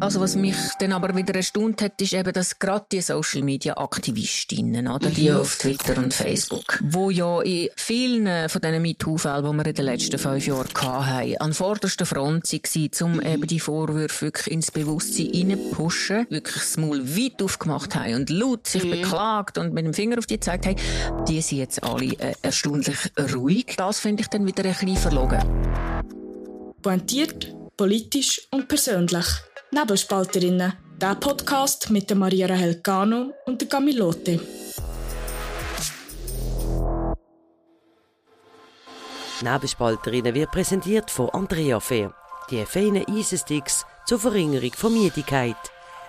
Also was mich dann aber wieder erstaunt hat, ist eben, dass gerade die Social Media Aktivistinnen, oder die mhm. auf Twitter und Facebook, wo ja in vielen von diesen MeToo-Fällen, die wir in den letzten fünf Jahren hatten, an vorderster Front waren, um eben die Vorwürfe wirklich ins Bewusstsein reinpushen, wirklich das Maul weit aufgemacht haben und laut sich mhm. beklagt und mit dem Finger auf die gezeigt haben, die sind jetzt alle äh, erstaunlich ruhig. Das finde ich dann wieder ein bisschen verlogen. Pointiert, politisch und persönlich. Nebelspalterinnen, der Podcast mit der Maria Rahel Cano und der Camilote. Nebelspalterinnen wird präsentiert von Andrea Fair. Die feinen Eisensticks zur Verringerung von Müdigkeit.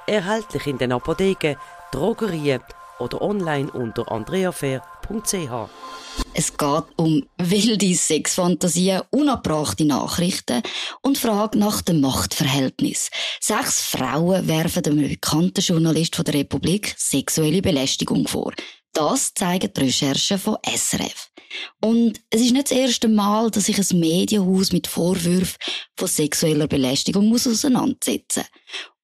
Erhältlich in den Apotheken, Drogerien oder online unter andreafair.ch. Es geht um wilde Sexfantasien, unabbrachte Nachrichten und Fragen nach dem Machtverhältnis. Sechs Frauen werfen dem bekannten Journalist von der Republik sexuelle Belästigung vor. Das zeigen die Recherchen von SRF. Und es ist nicht das erste Mal, dass sich ein Medienhaus mit Vorwürfen von sexueller Belästigung muss auseinandersetzen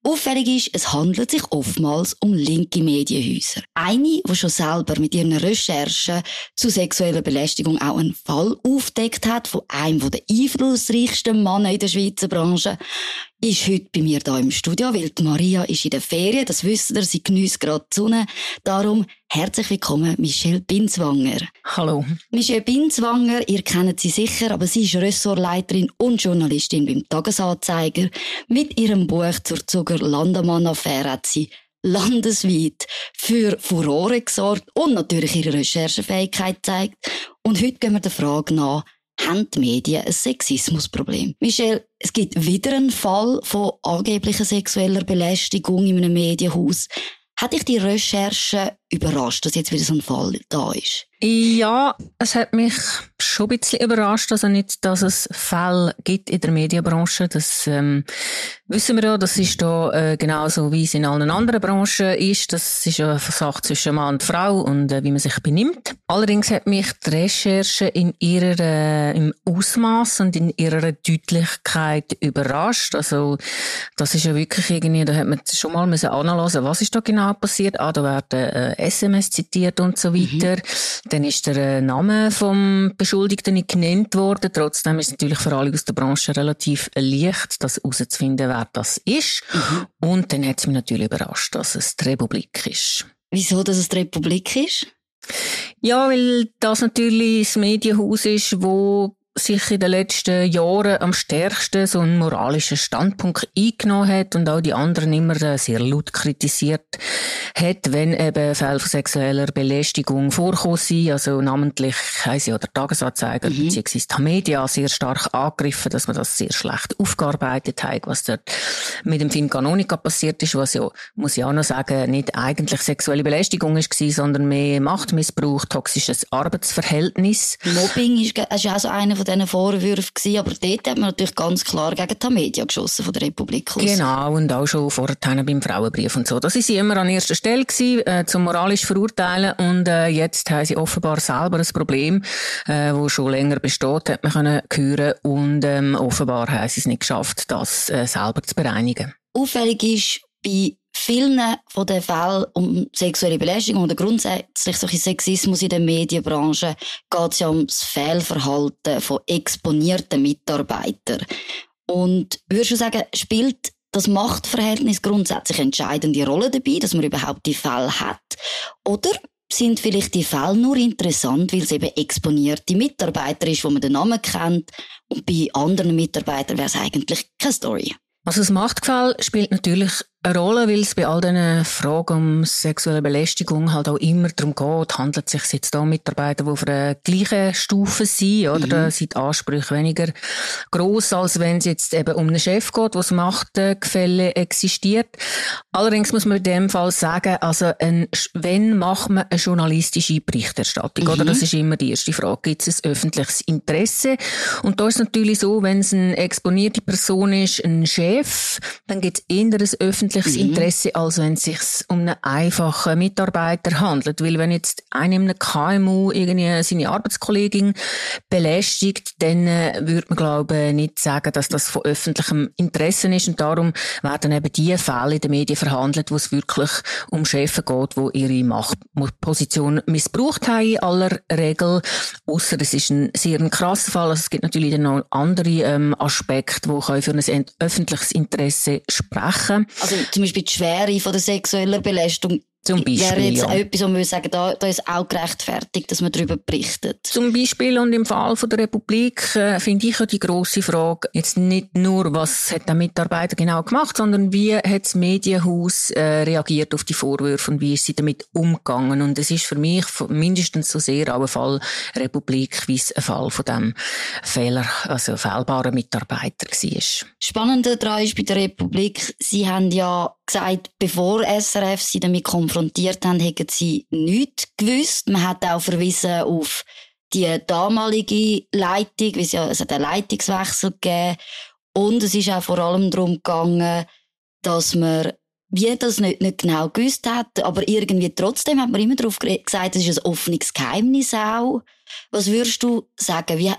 Auffällig ist, es handelt sich oftmals um linke Medienhäuser. Eine, die schon selber mit ihren Recherchen zu sexueller Belästigung auch einen Fall aufdeckt hat von einem der einflussreichsten Männer in der Schweizer Branche, ist heute bei mir hier im Studio, weil die Maria ist in der Ferien, das wisst ihr, sie genießt gerade die Sonne. Darum herzlich willkommen, Michelle Binswanger. Hallo. Michelle Binswanger, ihr kennt sie sicher, aber sie ist Ressortleiterin und Journalistin beim Tagesanzeiger. Mit ihrem Buch zur Zuger Landemann-Affäre hat sie landesweit für Furore gesorgt und natürlich ihre Recherchefähigkeit zeigt. Und heute gehen wir der Frage nach, haben die Medien ein Sexismusproblem. Michelle, es gibt wieder einen Fall von angeblicher sexueller Belästigung in einem Medienhaus. Hat dich die Recherche überrascht, dass jetzt wieder so ein Fall da ist? Ja, es hat mich schon ein bisschen überrascht, also nicht, dass es Fälle gibt in der Medienbranche. Das ähm, wissen wir ja, das ist da äh, genauso wie es in allen anderen Branchen ist. Das ist ja eine Sache zwischen Mann und Frau und äh, wie man sich benimmt. Allerdings hat mich die Recherche in ihrer äh, im Ausmaß und in ihrer Deutlichkeit überrascht. Also das ist ja wirklich irgendwie, da hat man schon mal müssen analysieren, was ist da genau passiert. Ah, da werden äh, SMS zitiert und so weiter. Mhm. Dann ist der äh, Name vom Beschuldigten nicht genannt worden. Trotzdem ist es natürlich für alle aus der Branche relativ leicht, das herauszufinden, wer das ist. Mhm. Und dann hat es mich natürlich überrascht, dass es die Republik ist. Wieso, dass es die Republik ist? Ja, weil das natürlich das Medienhaus ist, wo sich in den letzten Jahren am stärksten so einen moralischen Standpunkt eingenommen hat und auch die anderen immer äh, sehr laut kritisiert hat, wenn eben Fälle von sexueller Belästigung vorkommen sind. Also namentlich haben sie ja der Tagesanzeiger mhm. bzw. die Media sehr stark angegriffen, dass man das sehr schlecht aufgearbeitet hat, was dort mit dem Film Canonica passiert ist, was ja, muss ich auch noch sagen, nicht eigentlich sexuelle Belästigung ist, sondern mehr Machtmissbrauch, toxisches Arbeitsverhältnis. Mobbing ist, ist auch so einer diesen Vorwürfen gewesen, aber dort hat man natürlich ganz klar gegen die Media geschossen von der Republik aus. Genau, und auch schon vorher beim Frauenbrief und so. Das ist immer an erster Stelle gewesen, äh, zum moralisch verurteilen und äh, jetzt haben sie offenbar selber ein Problem, äh, wo schon länger besteht, hat man können hören und ähm, offenbar haben sie es nicht geschafft, das äh, selber zu bereinigen. Auffällig ist bei vielen von den Fällen um sexuelle Belästigung oder grundsätzlich solche Sexismus in der Medienbranche geht es ja um das Fehlverhalten von exponierten Mitarbeitern. Und würdest du sagen, spielt das Machtverhältnis grundsätzlich entscheidende Rolle dabei, dass man überhaupt die Fälle hat? Oder sind vielleicht die Fälle nur interessant, weil es eben exponierte Mitarbeiter ist, wo man den Namen kennt, und bei anderen Mitarbeitern wäre es eigentlich keine Story? Also das Machtgefälle spielt natürlich eine Rolle, weil es bei all diesen Fragen um sexuelle Belästigung halt auch immer darum geht, handelt es sich jetzt da um Mitarbeiter, die auf der gleichen Stufe sind, oder? Mhm. Da sind die Ansprüche weniger groß, als wenn es jetzt eben um einen Chef geht, wo das Machtgefälle existiert. Allerdings muss man in dem Fall sagen, also ein, wenn macht man eine journalistische Berichterstattung, mhm. oder? Das ist immer die erste Frage. Gibt es ein öffentliches Interesse? Und da ist es natürlich so, wenn es eine exponierte Person ist, ein Chef, dann gibt es eher ein öffentliches öffentliches mhm. Interesse, als wenn es sich um einen einfachen Mitarbeiter handelt. Weil wenn jetzt einer in einem KMU irgendwie seine Arbeitskollegin belästigt, dann äh, würde man, glaube ich, nicht sagen, dass das von öffentlichem Interesse ist. Und darum werden eben die Fälle in den Medien verhandelt, wo es wirklich um Chefs geht, die ihre Machtposition missbraucht haben in aller Regel. Ausser es ist ein sehr ein krasser Fall. Also es gibt natürlich dann noch andere ähm, Aspekte, die für ein öffentliches Interesse sprechen. Also zum Beispiel die Schwere von der sexuellen Belästigung zum Beispiel. Wäre jetzt ja. etwas, wo man sagen, da, da ist auch gerechtfertigt, dass man darüber berichtet. Zum Beispiel und im Fall von der Republik äh, finde ich ja die grosse Frage jetzt nicht nur, was hat der Mitarbeiter genau gemacht, sondern wie hat das Medienhaus äh, reagiert auf die Vorwürfe und wie ist sie damit umgegangen. Und es ist für mich mindestens so sehr auch ein Fall Republik, wie es ein Fall von dem Fehler, also fehlbaren Mitarbeiter war. Spannend daran ist bei der Republik, sie haben ja gesagt, bevor SRF sie damit konfrontiert haben, hätten sie nichts gewusst. Man hat auch verwiesen auf die damalige Leitung, wie es ja, es hat einen Leitungswechsel gegeben. Und es ist auch vor allem darum gegangen, dass man wie das nicht, nicht genau gewusst hat, aber irgendwie trotzdem hat man immer darauf gesagt, es ist ein offenes Geheimnis auch. Was würdest du sagen? Wie,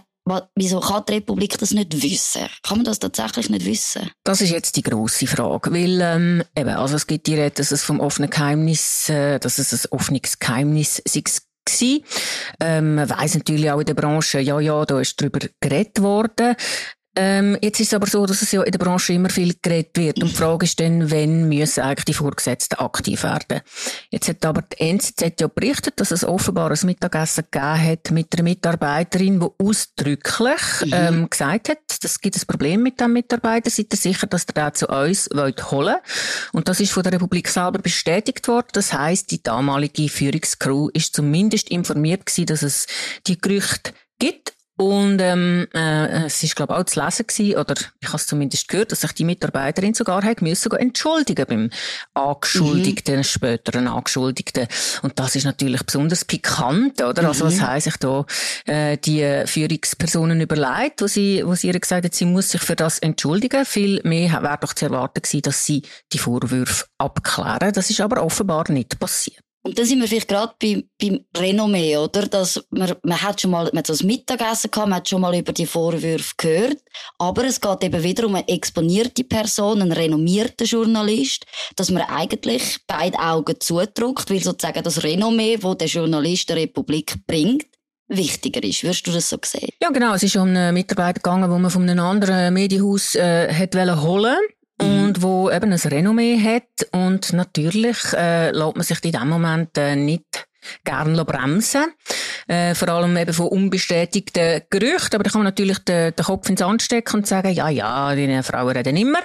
Wieso kann die Republik das nicht wissen? Kann man das tatsächlich nicht wissen? Das ist jetzt die grosse Frage, weil ähm, eben, also es gibt die Rede, dass es vom offenen Geheimnis, äh, dass es ein offenes Geheimnis sei ähm, man weiss natürlich auch in der Branche, ja, ja, da ist darüber geredet worden. Ähm, jetzt ist es aber so, dass es ja in der Branche immer viel geredet wird. Und die Frage ist dann, wenn müssen eigentlich die Vorgesetzten aktiv werden? Jetzt hat aber die NZZ ja berichtet, dass es offenbar ein Mittagessen gegeben hat mit einer Mitarbeiterin, die ausdrücklich mhm. ähm, gesagt hat, es gibt ein Problem mit dem Mitarbeiter. Seid ihr sicher, dass ihr den zu uns wollt holen Und das ist von der Republik selber bestätigt worden. Das heißt, die damalige Führungscrew ist zumindest informiert gewesen, dass es die Gerüchte gibt und ähm, äh, es ist glaube auch zu lesen gewesen, oder ich habe es zumindest gehört, dass sich die Mitarbeiterin sogar hat müssen entschuldigen beim Angeschuldigten, mhm. späteren Angeschuldigten. Und das ist natürlich besonders pikant, oder? Mhm. Also was mhm. haben sich da äh, die Führungspersonen überlegt, wo sie, wo sie ihr gesagt hat, sie muss sich für das entschuldigen. Viel mehr wäre doch zu erwarten gewesen, dass sie die Vorwürfe abklären. Das ist aber offenbar nicht passiert. Und dann sind wir vielleicht gerade beim, beim Renommee, oder? Dass man, man hat schon mal, man hat das Mittagessen gehabt, man hat schon mal über die Vorwürfe gehört. Aber es geht eben wieder um eine exponierte Person, einen renommierten Journalist, dass man eigentlich beide Augen zudrückt, weil sozusagen das Renommee, das der Journalist der Republik bringt, wichtiger ist. Würdest du das so sehen? Ja, genau. Es ist um einen Mitarbeiter gegangen, wo man von einem anderen Medienhaus äh, holen Mhm. Und wo eben ein Renommee hat und natürlich äh, lässt man sich in dem Moment äh, nicht gern bremsen. Äh, vor allem eben von unbestätigten Gerüchten. Aber da kann man natürlich den, den Kopf ins Sand stecken und sagen, ja, ja, die Frauen reden immer.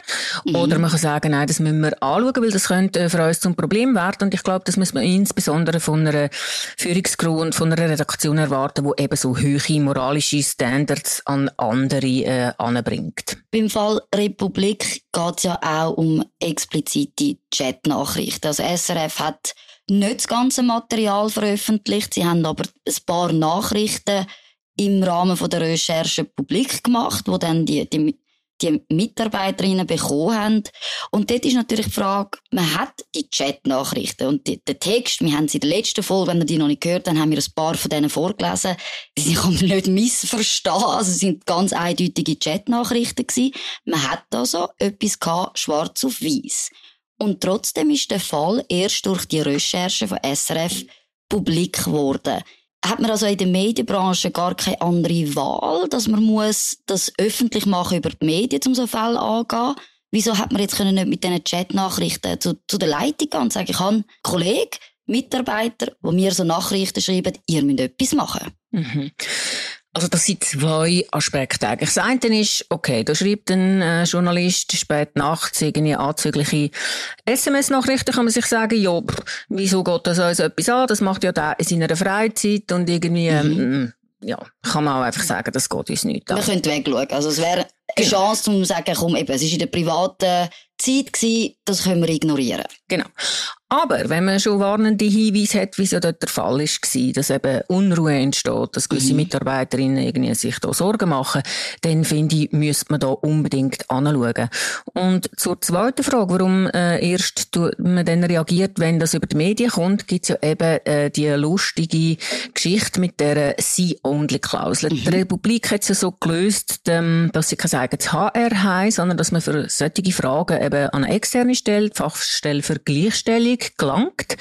Mhm. Oder man kann sagen, nein, das müssen wir anschauen, weil das könnte äh, für uns zum Problem werden. Und ich glaube, das muss man insbesondere von einer Führungscrew und von einer Redaktion erwarten, die eben so hohe moralische Standards an andere äh, anbringt. Beim Fall Republik geht es ja auch um explizite Chatnachrichten. Also SRF hat nicht das ganze Material veröffentlicht. Sie haben aber ein paar Nachrichten im Rahmen der Recherche publik gemacht, wo dann die, die, die Mitarbeiterinnen bekommen haben. Und dort ist natürlich die Frage, man hat die Chat-Nachrichten und die, den Text, wir haben sie in der letzten Folge, wenn ihr die noch nicht gehört habt, haben wir ein paar von denen vorgelesen. Sie kann man nicht missverstehen, also es sind ganz eindeutige Chat-Nachrichten gewesen. Man hat also etwas gehabt, schwarz auf weiß. Und trotzdem ist der Fall erst durch die Recherche von SRF publik geworden. Hat man also in der Medienbranche gar keine andere Wahl, dass man muss das öffentlich machen über die Medien, um so Fälle angehen? Wieso hat man jetzt nicht mit diesen Chat-Nachrichten zu, zu der Leitung gehen und sagen, ich habe einen Kollegen, Mitarbeiter, die mir so Nachrichten schreiben, ihr müsst etwas machen? Mhm. Also das sind zwei Aspekte eigentlich. Das eine ist, okay, da schreibt ein äh, Journalist spät nachts irgendwie anzügliche SMS-Nachrichten, kann man sich sagen, ja, pff, wieso geht das uns etwas an? Das macht ja der in seiner Freizeit und irgendwie, mhm. ähm, ja, kann man auch einfach sagen, das geht uns nicht an. Man könnte wegschauen. Also es wäre eine genau. Chance, um zu sagen, komm, eben, es ist in der privaten Zeit gewesen, das können wir ignorieren. Genau. Aber wenn man schon warnende Hinweise hat, wie es ja dort der Fall war, dass eben Unruhe entsteht, dass gewisse mhm. Mitarbeiterinnen irgendwie sich da Sorgen machen, dann finde ich, müsste man da unbedingt anschauen. Und zur zweiten Frage, warum äh, erst man dann reagiert, wenn das über die Medien kommt, gibt es ja eben äh, die lustige Geschichte mit der See-Only-Klausel. Mhm. Die Republik hat es ja so gelöst, ähm, dass sie kein eigenes HR haben, sondern dass man für solche Fragen eben an eine externe Stelle, die Fachstelle für Gleichstellung, gelangt.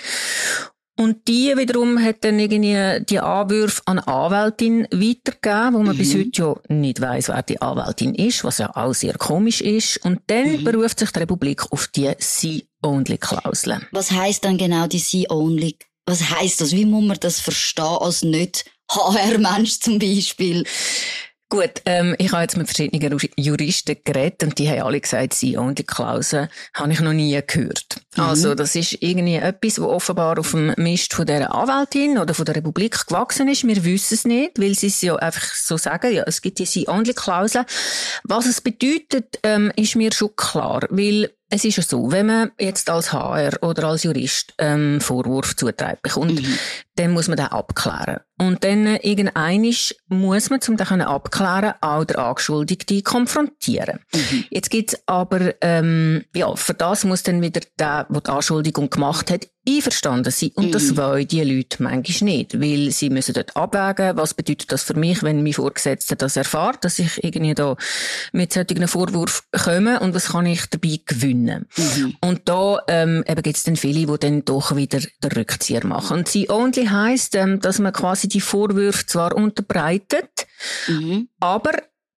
Und die wiederum hat dann irgendwie die Anwürfe an eine Anwältin weitergegeben, wo man mhm. bis heute ja nicht weiss, wer die Anwältin ist, was ja auch sehr komisch ist. Und dann mhm. beruft sich die Republik auf die See-Only-Klausel. Was heißt dann genau die See-Only? Was heißt das? Wie muss man das verstehen als nicht HR-Mensch zum Beispiel? Gut, ähm, ich habe jetzt mit verschiedenen Juristen geredet und die haben alle gesagt, sie und die Klausel habe ich noch nie gehört. Mhm. Also das ist irgendwie etwas, was offenbar auf dem Mist von der Anwältin oder von der Republik gewachsen ist. Wir wissen es nicht, weil sie es ja einfach so sagen, ja, es gibt diese Only-Klausel. Was es bedeutet, ähm, ist mir schon klar, weil es ist ja so, wenn man jetzt als HR oder als Jurist ähm, Vorwurf zutragen bekommt, mhm. dann muss man den abklären. Und dann äh, irgendeinisch muss man, um den abklären, auch der Angeschuldigte konfrontieren. Mhm. Jetzt gibt's aber, ähm, ja, für das muss dann wieder der, der die Anschuldigung gemacht hat, einverstanden sein. Und mhm. das wollen die Leute manchmal nicht, weil sie müssen dort abwägen, was bedeutet das für mich, wenn mein Vorgesetzter das erfahrt, dass ich irgendwie da mit solchen Vorwurf komme und was kann ich dabei gewinnen. Mhm. Und da ähm, eben gibt es dann viele, die dann doch wieder den Rückzieher machen. Und sie only heisst, ähm, dass man quasi die Vorwürfe zwar unterbreitet, mhm. aber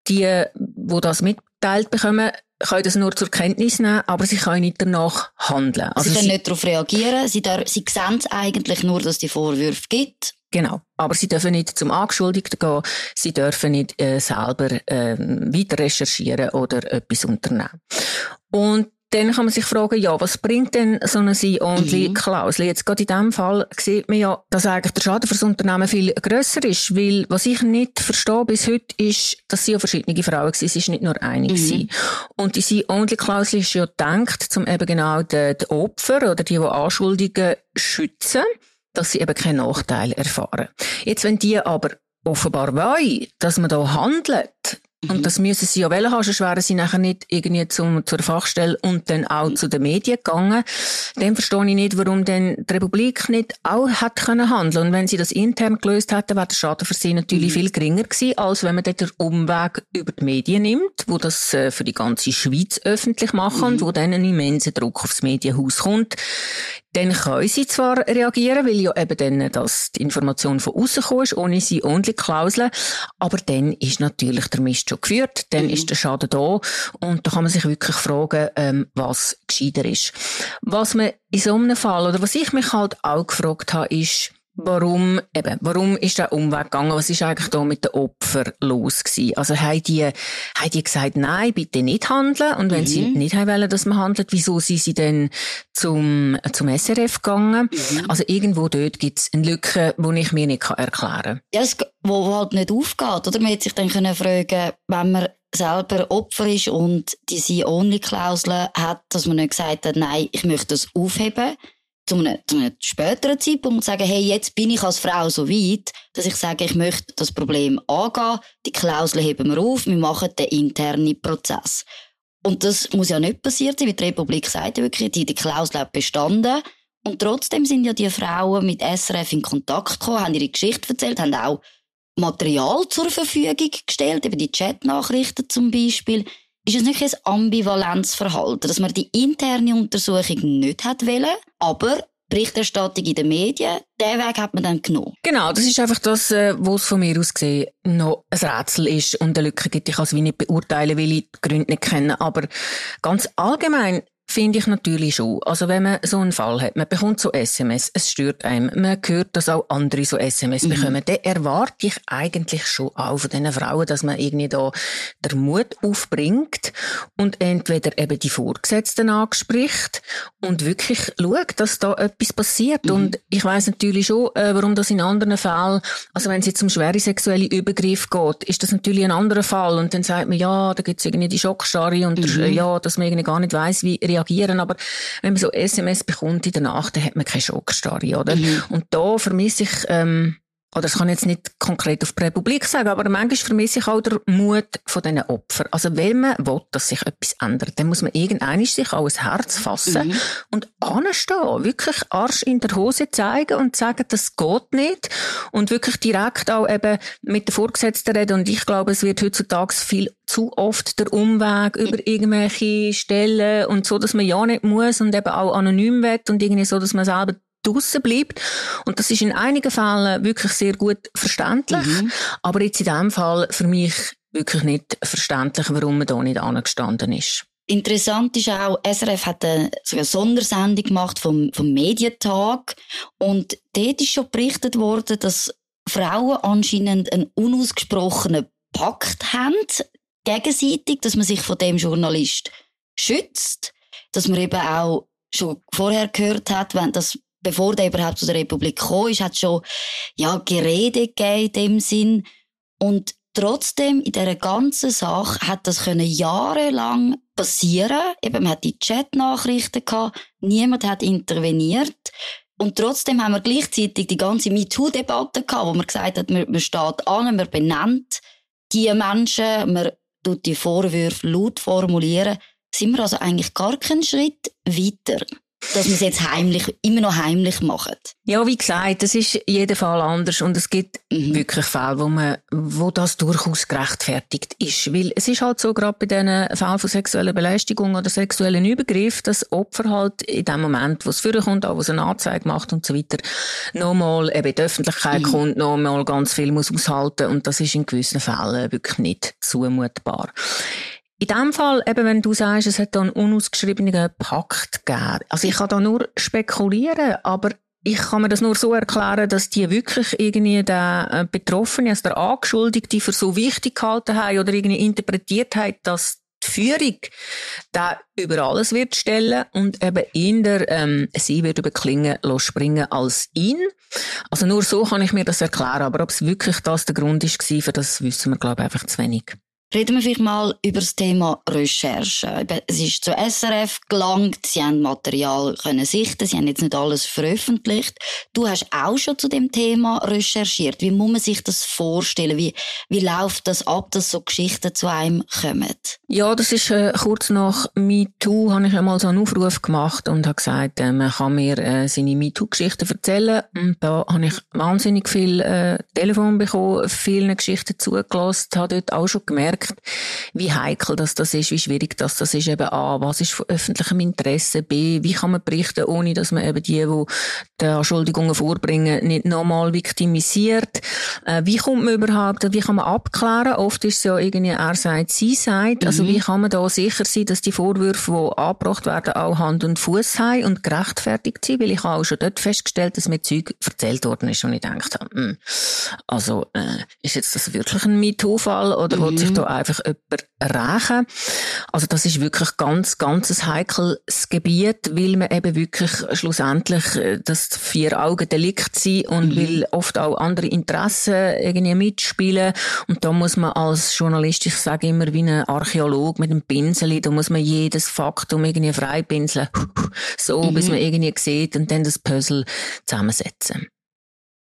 die, wo das mitteilt bekommen, können das nur zur Kenntnis nehmen, aber sie können nicht danach handeln. Also sie können nicht darauf reagieren, sie, sie sehen eigentlich nur, dass es die Vorwürfe gibt. Genau. Aber sie dürfen nicht zum Angeschuldigten gehen, sie dürfen nicht äh, selber äh, weiter recherchieren oder etwas unternehmen. Und dann kann man sich fragen, ja, was bringt denn so eine See-Only-Klausel? Mhm. Jetzt gerade in diesem Fall sieht man ja, dass eigentlich der Schaden für das Unternehmen viel grösser ist, weil was ich nicht verstehe bis heute ist, dass sie ja verschiedene Frauen waren, es ist nicht nur eine mhm. Und die See-Only-Klausel ist ja gedacht, um eben genau die, die Opfer oder die, die Anschuldigungen schützen, dass sie eben keinen Nachteil erfahren. Jetzt, wenn die aber offenbar wollen, dass man da handelt, und mhm. das müssen sie ja haben, sonst wären sie nachher nicht irgendwie zum, zur Fachstelle und dann auch zu den Medien gegangen. Dann verstehe ich nicht, warum denn die Republik nicht auch hat können handeln. Und wenn sie das intern gelöst hätten, wäre der Schaden für sie natürlich mhm. viel geringer gewesen, als wenn man dort den Umweg über die Medien nimmt, wo das äh, für die ganze Schweiz öffentlich machen mhm. und wo dann ein immenser Druck aufs Medienhaus kommt. Dann können sie zwar reagieren, weil ja eben dann das die Information von außen ist, ohne sie only Klauseln, aber dann ist natürlich der Mist schon geführt, dann mhm. ist der Schaden da und da kann man sich wirklich fragen, ähm, was gescheiter ist. Was man in so einem Fall, oder was ich mich halt auch gefragt habe, ist, Warum, eben, warum ist der Umweg gegangen? Was ist eigentlich da mit den Opfern los gewesen? Also, haben die, haben die gesagt, nein, bitte nicht handeln? Und wenn mhm. sie nicht haben wollen, dass man handelt, wieso sind sie denn zum, zum SRF gegangen? Mhm. Also, irgendwo dort gibt es eine Lücke, die ich mir nicht erklären kann. Ja, das, wo halt nicht aufgeht, oder? Man hätte sich dann können fragen, wenn man selber Opfer ist und die Sie-Only-Klausel hat, dass man nicht gesagt hat, nein, ich möchte das aufheben zu einem, zu einem späteren Zeitpunkt sagen, hey, jetzt bin ich als Frau so weit, dass ich sage, ich möchte das Problem angehen, die Klausel heben wir auf, wir machen den internen Prozess. Und das muss ja nicht passiert sein, weil die Republik sagt wirklich, die, die Klausel hat bestanden. Und trotzdem sind ja die Frauen mit SRF in Kontakt gekommen, haben ihre Geschichte erzählt, haben auch Material zur Verfügung gestellt, eben die Chatnachrichten zum Beispiel. Ist es nicht ein Ambivalenzverhalten, dass man die interne Untersuchung nicht hat wollen, aber Berichterstattung in den Medien, den Weg hat man dann genommen. Genau, das ist einfach das, äh, was von mir aus gesehen noch ein Rätsel ist und eine Lücke gibt. Ich kann es nicht beurteilen, weil ich die Gründe nicht kenne. Aber ganz allgemein finde ich natürlich schon. Also wenn man so einen Fall hat, man bekommt so SMS, es stört einem, man hört, dass auch andere so SMS mhm. bekommen, dann erwarte ich eigentlich schon auch von diesen Frauen, dass man irgendwie da den Mut aufbringt und entweder eben die Vorgesetzten anspricht und wirklich schaut, dass da etwas passiert. Mhm. Und ich weiß natürlich schon, äh, warum das in anderen Fällen, also wenn es jetzt um schwere sexuelle Übergriffe geht, ist das natürlich ein anderer Fall. Und dann sagt man, ja, da gibt es irgendwie die Schockstarre und mhm. ja, dass man irgendwie gar nicht weiß, wie reagieren. Aber wenn man so SMS bekommt in der Nacht, dann hat man keine Schockstarre, oder? Mhm. Und da vermisse ich, ähm, oder das kann ich jetzt nicht konkret auf die Republik sagen, aber manchmal vermisse ich auch den Mut von diesen Opfern. Also wenn man will, dass sich etwas ändert, dann muss man irgendwann sich auch ein Herz fassen mhm. und anstehen, wirklich Arsch in der Hose zeigen und sagen, das geht nicht und wirklich direkt auch eben mit der Vorgesetzten reden und ich glaube, es wird heutzutage viel zu oft der Umweg über irgendwelche Stellen und so, dass man ja nicht muss und eben auch anonym wird und irgendwie so, dass man selber draussen bleibt. Und das ist in einigen Fällen wirklich sehr gut verständlich. Mhm. Aber jetzt in diesem Fall für mich wirklich nicht verständlich, warum man da nicht angestanden ist. Interessant ist auch, SRF hat eine, eine Sondersendung gemacht vom, vom Medientag und dort ist schon berichtet worden, dass Frauen anscheinend einen unausgesprochenen Pakt haben, gegenseitig, dass man sich von dem Journalist schützt, dass man eben auch schon vorher gehört hat, wenn das bevor der überhaupt zu der Republik gekommen ist, hat schon, ja, Gerede gegeben in dem Sinn. Und trotzdem, in dieser ganzen Sache hat das können jahrelang passieren. Eben, man hat die Chat-Nachrichten gehabt, niemand hat interveniert. Und trotzdem haben wir gleichzeitig die ganze MeToo-Debatte gehabt, wo man gesagt hat, man, man steht an, man benennt die Menschen, man tut die Vorwürfe laut formulieren. Sind wir also eigentlich gar keinen Schritt weiter? Dass man es jetzt heimlich, immer noch heimlich macht. Ja, wie gesagt, das ist jeder Fall anders und es gibt mhm. wirklich Fälle, wo man, wo das durchaus gerechtfertigt ist. Weil es ist halt so, gerade bei diesen Fällen von sexueller Belästigung oder sexuellen Übergriff, dass Opfer halt in dem Moment, wo es vorkommt, auch wo es eine Anzeige macht und so weiter, nochmal eben in die Öffentlichkeit mhm. kommt, nochmal ganz viel muss aushalten und das ist in gewissen Fällen wirklich nicht zumutbar. In dem Fall, eben, wenn du sagst, es hat da einen unausgeschriebenen Pakt gegeben. Also ich kann da nur spekulieren, aber ich kann mir das nur so erklären, dass die wirklich irgendwie den äh, Betroffenen, also der Angeschuldigte für so wichtig gehalten haben oder irgendwie interpretiert haben, dass die Führung da über alles wird stellen und eben in der ähm, sie wird über Klingen springen als ihn. Also nur so kann ich mir das erklären, aber ob es wirklich das der Grund ist, für das wissen wir glaube ich einfach zu wenig. Reden wir vielleicht mal über das Thema Recherche. Es ist zu SRF gelangt, sie haben Material können sichten, sie haben jetzt nicht alles veröffentlicht. Du hast auch schon zu dem Thema recherchiert. Wie muss man sich das vorstellen? Wie, wie läuft das ab, dass so Geschichten zu einem kommen? Ja, das ist äh, kurz nach MeToo, habe ich einmal so einen Aufruf gemacht und habe gesagt, äh, man kann mir äh, seine MeToo-Geschichten erzählen. Und da habe ich wahnsinnig viel äh, Telefon bekommen, vielen Geschichten zugelassen, habe dort auch schon gemerkt, gemerkt, wie heikel das, das ist, wie schwierig das, das ist eben A, was ist von öffentlichem Interesse, B, wie kann man berichten, ohne dass man eben die, die die Anschuldigungen vorbringen, nicht nochmal viktimisiert, äh, wie kommt man überhaupt, wie kann man abklären, oft ist es ja irgendwie er sagt, sie sagt, also mhm. wie kann man da sicher sein, dass die Vorwürfe, die angebracht werden, auch Hand und Fuß haben und gerechtfertigt sind, weil ich habe auch schon dort festgestellt, dass mir Zeug erzählt worden ist und ich gedacht habe, hm, also äh, ist jetzt das wirklich ein MeToo-Fall oder mhm. sich da einfach jemand rächen. Also das ist wirklich ganz, ganz ein heikles Gebiet, weil man eben wirklich schlussendlich äh, das Vier-Augen-Delikt sein und mhm. weil oft auch andere Interessen irgendwie mitspielen. Und da muss man als Journalist, ich sage immer wie ein Archäolog mit einem Pinsel, da muss man jedes Faktum irgendwie freipinseln, so mhm. bis man irgendwie sieht und dann das Puzzle zusammensetzen.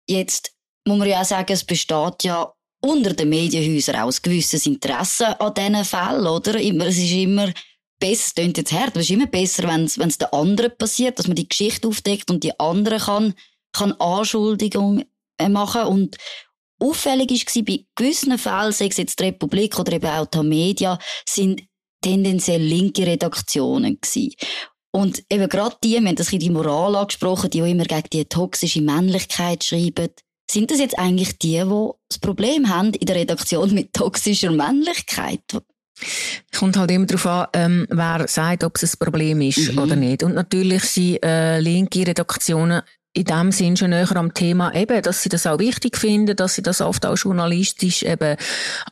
Jetzt muss man ja auch sagen, es besteht ja unter den Medienhäusern auch ein gewisses Interesse an diesen Fällen, oder? Es ist immer besser, es klingt jetzt hart, aber es ist immer besser, wenn es, wenn es den anderen passiert, dass man die Geschichte aufdeckt und die andere kann, kann Anschuldigungen machen und auffällig war, bei gewissen Fällen, sei es jetzt die Republik oder eben auch die Media, sind tendenziell linke Redaktionen gewesen. Und eben gerade die, wir haben das die Moral angesprochen, die auch immer gegen die toxische Männlichkeit schreiben, sind das jetzt eigentlich die, die das Problem haben in der Redaktion mit toxischer Männlichkeit? Kommt halt immer darauf an, ähm, wer sagt, ob es ein Problem ist mhm. oder nicht. Und natürlich sind äh, linke Redaktionen in dem Sinn schon näher am Thema eben, dass sie das auch wichtig finden, dass sie das oft auch journalistisch eben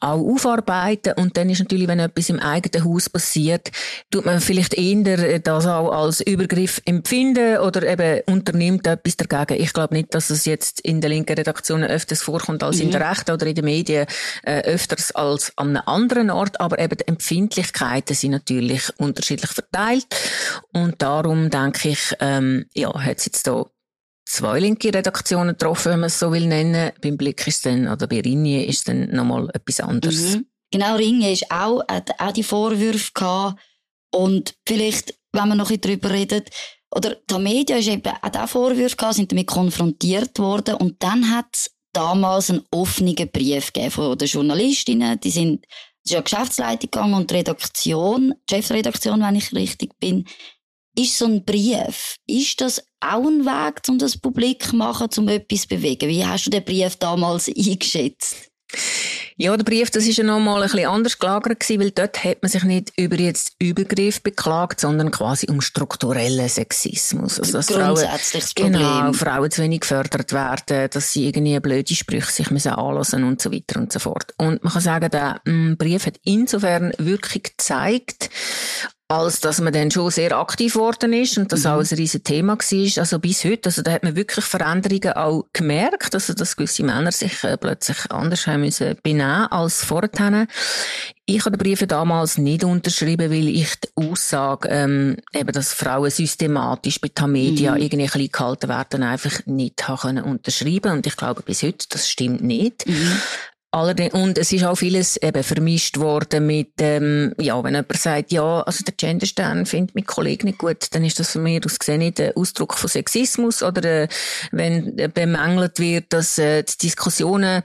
auch aufarbeiten und dann ist natürlich, wenn etwas im eigenen Haus passiert, tut man vielleicht eher das auch als Übergriff empfinden oder eben unternimmt etwas dagegen. Ich glaube nicht, dass es jetzt in der linken Redaktion öfters vorkommt als mhm. in der rechten oder in den Medien äh, öfters als an einem anderen Ort, aber eben die Empfindlichkeiten sind natürlich unterschiedlich verteilt und darum denke ich, ähm, ja, hat es jetzt da zwei linke Redaktionen getroffen, wenn man es so will nennen. Beim Blick ist dann, oder bei Ringe ist dann nochmal etwas anderes. Mhm. Genau, Ringe ist auch, hat auch die Vorwürfe gehabt. Und vielleicht, wenn man noch ein bisschen drüber redet, oder die Media ist eben auch Vorwürfe gehabt, sind damit konfrontiert worden. Und dann hat es damals einen offenen Brief gegeben von den Journalistinnen. Die sind, es ist ja Geschäftsleitung gegangen und die Redaktion, die Chefredaktion, wenn ich richtig bin, ist so ein Brief, ist das auch ein Weg, um das publik zu machen, um etwas zu bewegen? Wie hast du den Brief damals eingeschätzt? Ja, der Brief, das ist ja nochmal ein bisschen anders gelagert gewesen, weil dort hat man sich nicht über jetzt Übergriff beklagt, sondern quasi um strukturellen Sexismus. Also, dass Frauen, genau, Frauen zu wenig gefördert werden, dass sie irgendwie blöde Sprüche sich müssen anlassen und so weiter und so fort. Und man kann sagen, der mm, Brief hat insofern wirklich gezeigt, als dass man dann schon sehr aktiv geworden ist und das mhm. auch ein riesen Thema war. Also bis heute, also da hat man wirklich Veränderungen auch gemerkt, also dass gewisse Männer sich äh, plötzlich anders haben müssen benehmen als vorher. Ich habe den Brief damals nicht unterschrieben, weil ich die Aussage, ähm, eben, dass Frauen systematisch bei Tamedia mhm. irgendwie klein gehalten werden, einfach nicht haben können unterschreiben. Und ich glaube bis heute, das stimmt nicht. Mhm. Allerdings, und es ist auch vieles eben vermischt worden mit, ähm, ja, wenn jemand sagt, ja, also der Genderstern findet mein Kollege nicht gut, dann ist das von mir aus gesehen nicht ein Ausdruck von Sexismus oder äh, wenn äh, bemängelt wird, dass äh, die Diskussionen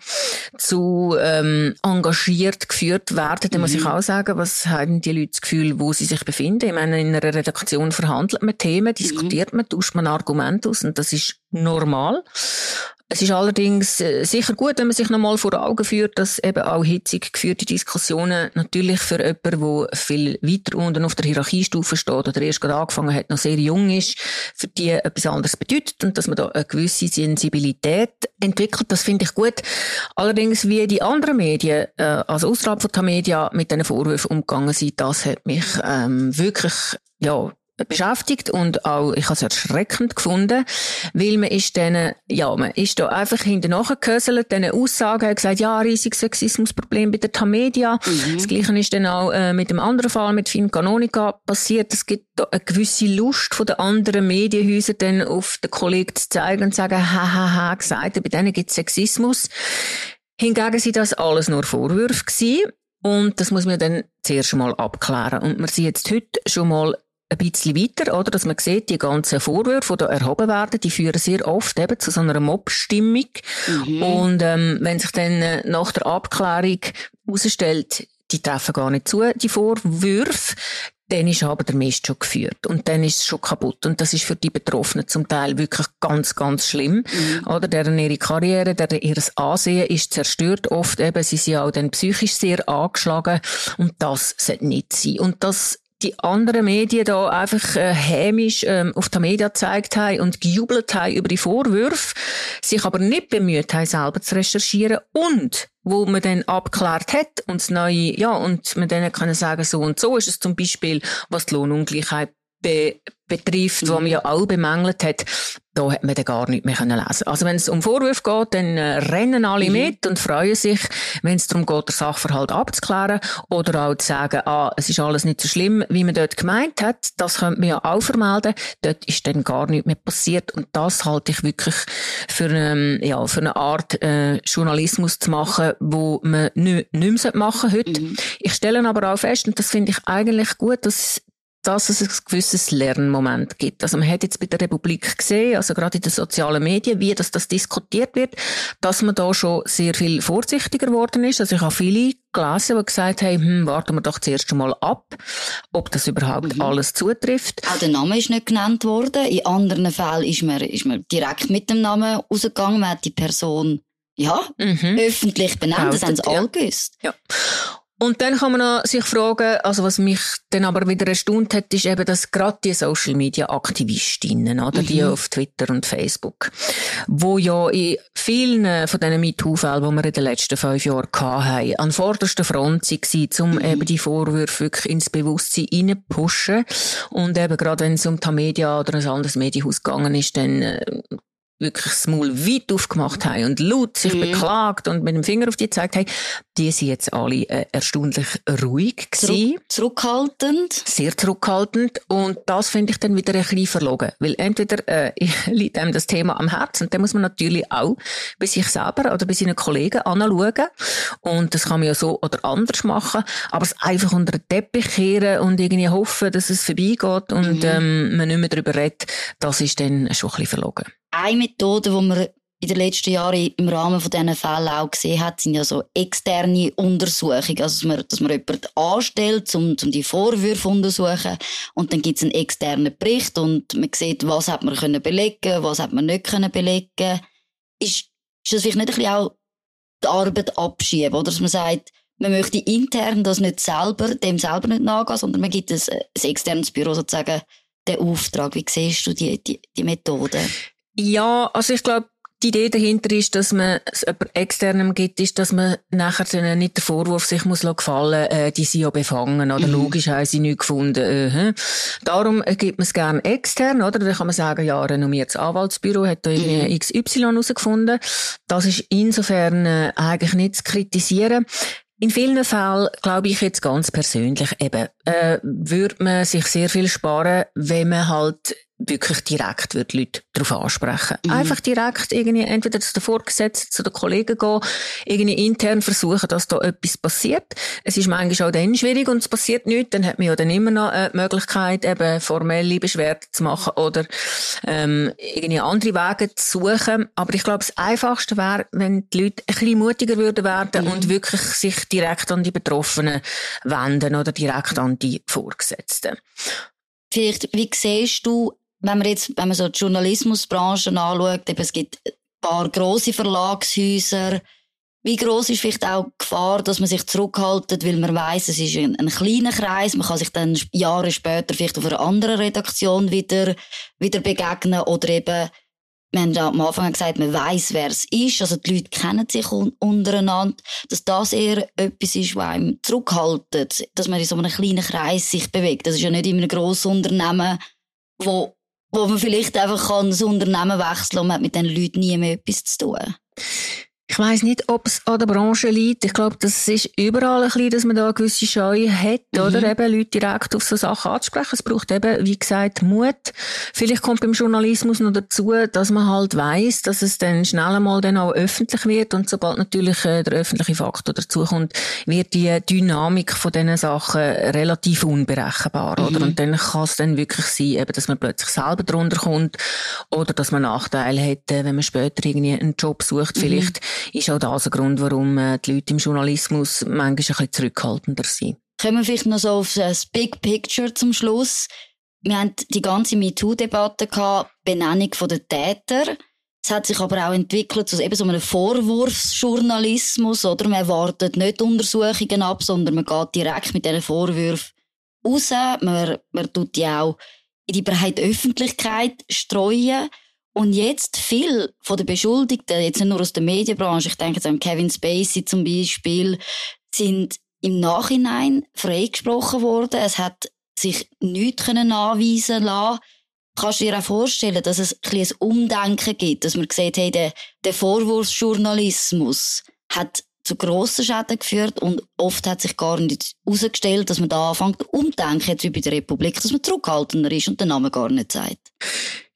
zu ähm, engagiert geführt werden, dann mhm. muss ich mhm. auch sagen, was haben die Leute das Gefühl, wo sie sich befinden. Ich meine, in einer Redaktion verhandelt man Themen, diskutiert mhm. man, tauscht man Argumente aus und das ist normal. Es ist allerdings äh, sicher gut, wenn man sich nochmal vor Augen führt, dass eben auch hitzig geführte Diskussionen natürlich für jemanden, der viel weiter unten auf der Hierarchiestufe steht oder erst gerade angefangen hat, noch sehr jung ist, für die etwas anderes bedeutet und dass man da eine gewisse Sensibilität entwickelt. Das finde ich gut. Allerdings, wie die anderen Medien, äh, also außerhalb von der Media, mit diesen Vorwürfen umgegangen sind, das hat mich ähm, wirklich ja, beschäftigt und auch, ich habe es erschreckend gefunden, weil man ist dann, ja, man ist da einfach hinten nachgehöselt, diesen Aussagen, hat gesagt, ja, riesiges Sexismusproblem bei der Tamedia. Mhm. Das Gleiche ist dann auch äh, mit dem anderen Fall, mit Film Canonica passiert. Es gibt da eine gewisse Lust von den anderen Medienhäusern dann auf den Kollegen zu zeigen und zu sagen, hahaha, gesagt, bei denen gibt es Sexismus. Hingegen sind das alles nur Vorwürfe gewesen. Und das muss man dann zuerst mal abklären. Und man sieht jetzt heute schon mal ein bisschen weiter, oder? Dass man sieht, die ganzen Vorwürfe, die da erhoben werden, die führen sehr oft eben zu so einer Mob-Stimmung. Mhm. Und, ähm, wenn sich dann äh, nach der Abklärung herausstellt, die treffen gar nicht zu, die Vorwürfe, dann ist aber der Mist schon geführt und dann ist es schon kaputt und das ist für die Betroffenen zum Teil wirklich ganz, ganz schlimm. Mhm. Oder deren ihre Karriere, deren ihr Ansehen ist zerstört. Oft eben, sie sind auch dann psychisch sehr angeschlagen und das sollte nicht sein. Und das die anderen Medien da einfach äh, hämisch ähm, auf der Media gezeigt haben und gejubelt haben über die Vorwürfe, sich aber nicht bemüht haben, selber zu recherchieren und wo man dann abgeklärt hat und das neue, ja, und man dann können sagen, so und so ist es zum Beispiel, was die Lohnungleichheit be betrifft, mhm. wo man ja auch bemängelt hat, da hat man dann gar nicht mehr lesen können Also wenn es um Vorwürfe geht, dann äh, rennen alle mhm. mit und freuen sich, wenn es darum geht, den Sachverhalt abzuklären oder auch zu sagen, ah, es ist alles nicht so schlimm, wie man dort gemeint hat. Das könnte man ja auch vermelden. Dort ist dann gar nichts mehr passiert und das halte ich wirklich für, ähm, ja, für eine Art äh, Journalismus zu machen, wo man nicht, nicht mehr machen heute. Mhm. Ich stelle aber auch fest, und das finde ich eigentlich gut, dass dass es ein gewisses Lernmoment gibt. Also man hat jetzt bei der Republik gesehen, also gerade in den sozialen Medien, wie das, das diskutiert wird, dass man da schon sehr viel vorsichtiger geworden ist. Also ich habe viele gelesen, die gesagt haben, hm, warten wir doch zuerst mal ab, ob das überhaupt mhm. alles zutrifft. Auch der Name ist nicht genannt worden. In anderen Fällen ist man, ist man direkt mit dem Namen rausgegangen, man hat die Person ja, mhm. öffentlich benannt, das haben sie alle gewusst. Ja. Und dann kann man noch sich fragen, also was mich dann aber wieder erstaunt hat, ist eben, dass gerade die Social Media Aktivistinnen, oder mhm. die auf Twitter und Facebook, wo ja in vielen von diesen MeToo-Fällen, die wir in den letzten fünf Jahren hatten, an vorderster Front waren, um mhm. eben die Vorwürfe wirklich ins Bewusstsein reinpushen. Und eben gerade wenn es um die Media oder ein anderes Medienhaus gegangen ist, dann äh, wirklich das Maul weit aufgemacht haben und laut sich mhm. beklagt und mit dem Finger auf die gezeigt haben, die sind jetzt alle äh, erstaunlich ruhig gewesen. Zurück, zurückhaltend. Sehr zurückhaltend. Und das finde ich dann wieder ein bisschen verlogen. Weil entweder äh, liegt einem das Thema am Herzen und dann muss man natürlich auch bei sich selber oder bei seinen Kollegen anschauen. Und das kann man ja so oder anders machen. Aber es einfach unter den Teppich kehren und irgendwie hoffen, dass es vorbeigeht und mhm. ähm, man nicht mehr darüber redet, das ist dann schon ein bisschen verlogen. Eine Methode, die man in den letzten Jahren im Rahmen von diesen Fällen auch gesehen hat, sind ja so externe Untersuchungen. Also, dass man, dass man jemanden anstellt, um, um die Vorwürfe zu untersuchen. Und dann gibt es einen externen Bericht und man sieht, was hat man können belegen, was hat man nicht können belegen. Ist, ist das vielleicht nicht ein auch die Arbeit abschieben, oder? Dass man sagt, man möchte intern das nicht selber, dem selber nicht nachgehen, sondern man gibt ein, ein externes Büro sozusagen den Auftrag. Wie siehst du die, die, die Methode? Ja, also ich glaube, die Idee dahinter ist, dass man es jemand externem gibt, ist, dass man nachher nicht der Vorwurf sich muss gefallen, äh, die sind ja befangen, oder mhm. logisch haben sie nichts gefunden. Äh, Darum gibt man es gerne extern, oder? Dann kann man sagen, ja, renommiertes Anwaltsbüro hat da irgendwie mhm. XY herausgefunden. Das ist insofern äh, eigentlich nicht zu kritisieren. In vielen Fällen, glaube ich jetzt ganz persönlich, eben, äh, würde man sich sehr viel sparen, wenn man halt wirklich direkt wird Leute darauf ansprechen. Mhm. Einfach direkt irgendwie entweder zu den Vorgesetzten, zu den Kollegen gehen, irgendwie intern versuchen, dass da etwas passiert. Es ist manchmal auch dann schwierig und es passiert nichts, dann hat man ja dann immer noch äh, die Möglichkeit, eben formelle Beschwerden zu machen oder ähm, irgendwie andere Wege zu suchen. Aber ich glaube, das Einfachste wäre, wenn die Leute ein bisschen mutiger würden werden mhm. und wirklich sich direkt an die Betroffenen wenden oder direkt an die Vorgesetzten. Vielleicht, wie siehst du wenn man jetzt, wenn man so die Journalismusbranche anschaut, eben, es gibt ein paar grosse Verlagshäuser, wie groß ist vielleicht auch die Gefahr, dass man sich zurückhaltet, weil man weiß, es ist ein, ein, kleiner Kreis, man kann sich dann Jahre später vielleicht auf einer anderen Redaktion wieder, wieder begegnen oder eben, wir haben ja am Anfang gesagt, man weiß, wer es ist, also die Leute kennen sich un untereinander, dass das eher etwas ist, was einem zurückhaltet, dass man in so einem kleinen Kreis sich bewegt. Das ist ja nicht immer ein grosses Unternehmen, wo wo man vielleicht einfach kann das Unternehmen wechseln und man hat mit diesen Leuten nie mehr etwas zu tun. Ich weiß nicht, ob es an der Branche liegt. Ich glaube, das ist überall ein bisschen, dass man da eine gewisse Scheu hat, mhm. oder eben Leute direkt auf so Sachen anzusprechen. Es braucht eben, wie gesagt, Mut. Vielleicht kommt beim Journalismus noch dazu, dass man halt weiß, dass es dann schnell einmal dann auch öffentlich wird und sobald natürlich äh, der öffentliche Faktor dazukommt, wird die Dynamik von diesen Sachen relativ unberechenbar, mhm. oder? Und dann kann es dann wirklich sein, eben, dass man plötzlich selber drunter kommt oder dass man Nachteile hätte, äh, wenn man später irgendwie einen Job sucht, mhm. vielleicht ist auch das ein Grund, warum äh, die Leute im Journalismus manchmal ein bisschen zurückhaltender sind. Kommen wir vielleicht noch so auf das Big Picture zum Schluss. Wir haben die ganze MeToo-Debatte gehabt, Benennung der Täter. Es hat sich aber auch entwickelt zu eben so einem Vorwurfsjournalismus, oder? Man erwartet nicht Untersuchungen ab, sondern man geht direkt mit diesen Vorwürfen raus. Man, man tut die auch in die breite Öffentlichkeit streuen. Und jetzt viel von den Beschuldigten, jetzt nicht nur aus der Medienbranche, ich denke jetzt an Kevin Spacey zum Beispiel, sind im Nachhinein freigesprochen worden. Es hat sich nichts anweisen lassen. Kannst du dir auch vorstellen, dass es ein, ein Umdenken gibt, dass man sieht, hey, der, der Vorwurfsjournalismus hat zu grossen Schäden geführt und oft hat sich gar nicht herausgestellt, dass man da anfängt umdenken, jetzt wie bei der Republik, dass man zurückhaltender ist und den Namen gar nicht sagt.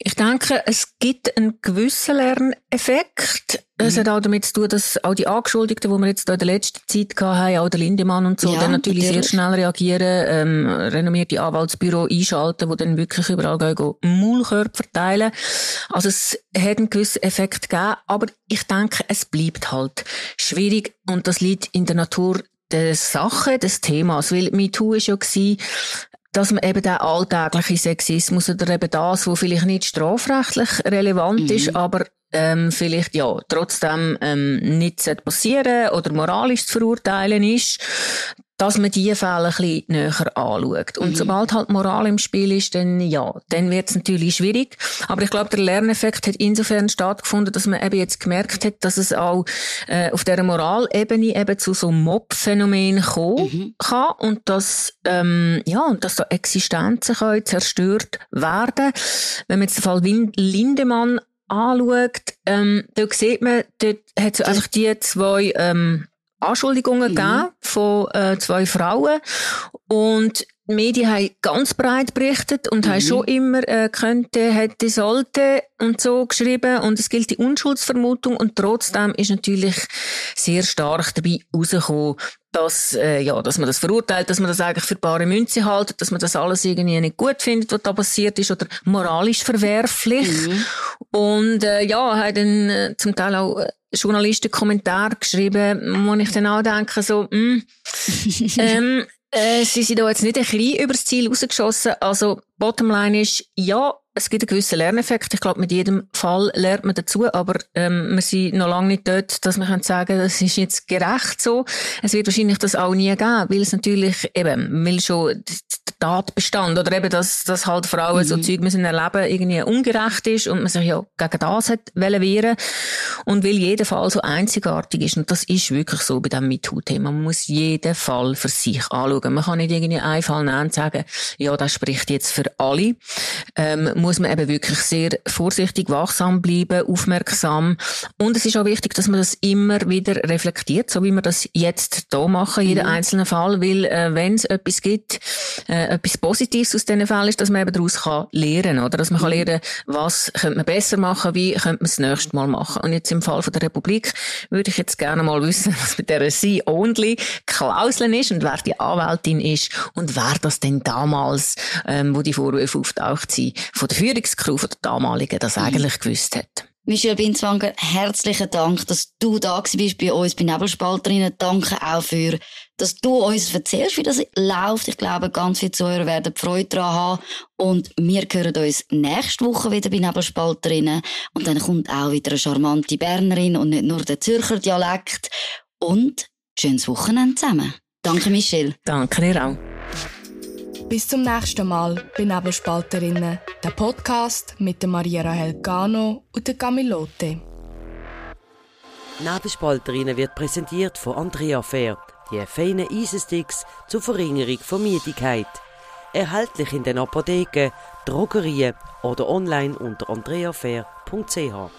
Ich denke, es gibt einen gewissen Lerneffekt. Mhm. Es hat auch damit zu tun, dass auch die Angeschuldigten, die wir jetzt in der letzten Zeit hatten, auch der Lindemann und so, ja, dann natürlich, natürlich, sehr schnell reagieren, ähm, renommierte Anwaltsbüro einschalten, die dann wirklich überall gehen, Maulkörper verteilen. Also es hat einen gewissen Effekt gegeben, aber ich denke, es bleibt halt schwierig und das liegt in der Natur der Sache, des Themas, weil MeToo ist ja gewesen, dass man eben der alltägliche Sexismus oder eben das, wo vielleicht nicht strafrechtlich relevant mhm. ist, aber ähm, vielleicht ja trotzdem ähm, nicht passieren oder moralisch zu verurteilen ist, dass man diese Fälle ein bisschen näher anschaut. Und mhm. sobald halt Moral im Spiel ist, dann ja, dann wird es natürlich schwierig. Aber ich glaube, der Lerneffekt hat insofern stattgefunden, dass man eben jetzt gemerkt hat, dass es auch äh, auf dieser Moralebene eben zu so Mob-Phänomenen kommen mhm. kann und dass, ähm, ja, und dass da Existenzen können zerstört werden. Wenn man jetzt den Fall Lindemann anschaut, ähm, dort sieht man, dort hat es einfach die zwei ähm, Anschuldigungen mhm. gegeben von äh, zwei Frauen und die Medien haben ganz breit berichtet und mhm. haben schon immer äh, könnte, hätte, sollte und so geschrieben und es gilt die Unschuldsvermutung und trotzdem ist natürlich sehr stark dabei rausgekommen, dass, äh, ja, dass man das verurteilt, dass man das eigentlich für bare Münze hält, dass man das alles irgendwie nicht gut findet, was da passiert ist oder moralisch verwerflich. Mhm. Und äh, ja, haben dann äh, zum Teil auch äh, Journalisten Kommentare geschrieben, wo ich dann auch denke, so, mh, mm, ähm, äh, sie sind da jetzt nicht ein bisschen übers Ziel rausgeschossen. Also, Bottomline ist, ja, es gibt einen gewissen Lerneffekt. Ich glaube, mit jedem Fall lernt man dazu, aber ähm, wir sind noch lange nicht dort, dass man sagen kann, das ist jetzt gerecht so. Es wird wahrscheinlich das auch nie geben, weil es natürlich eben, weil schon Tatbestand oder eben, dass, dass halt Frauen mhm. so Zeug müssen erleben irgendwie ungerecht ist und man sich ja gegen das hat wehren und weil jeder Fall so einzigartig ist und das ist wirklich so bei dem MeToo-Thema. Man muss jeden Fall für sich anschauen. Man kann nicht irgendwie einen Fall nehmen und sagen, ja, das spricht jetzt für alle. Ähm, muss man eben wirklich sehr vorsichtig, wachsam bleiben, aufmerksam und es ist auch wichtig, dass man das immer wieder reflektiert, so wie wir das jetzt hier machen, jeden mhm. einzelnen Fall, weil äh, wenn es etwas gibt, äh, etwas Positives aus diesen Fällen ist, dass man eben daraus kann lernen oder dass man kann mhm. lernen was könnte man besser machen, wie könnte man es das nächste Mal machen. Und jetzt im Fall von der Republik würde ich jetzt gerne mal wissen, was mit der See-Only-Klausel ist und wer die Anwältin ist und wer das denn damals, ähm, wo die Vorwürfe auftaucht sind, von der Führungskrew, von der damaligen, das mhm. eigentlich gewusst hat. Michelle Binzwanger, herzlichen Dank, dass du da bist bei uns bei Nebelspalterinnen. Danke auch für, dass du uns erzählst, wie das läuft. Ich glaube, ganz viele Zuhörer werden Freude daran haben. Und wir hören uns nächste Woche wieder bei Nebelspalterinnen. Und dann kommt auch wieder eine charmante Bernerin und nicht nur der Zürcher Dialekt. Und schönes Wochenende zusammen. Danke, Michelle. Danke dir auch. Bis zum nächsten Mal bei Nebelspalterinnen, der Podcast mit der Maria Rahel Gano und der Camilote. Nebelspalterinnen wird präsentiert von Andrea Fair, die feinen Eisensticks zur Verringerung von Müdigkeit. Erhältlich in den Apotheken, Drogerien oder online unter andreafair.ch.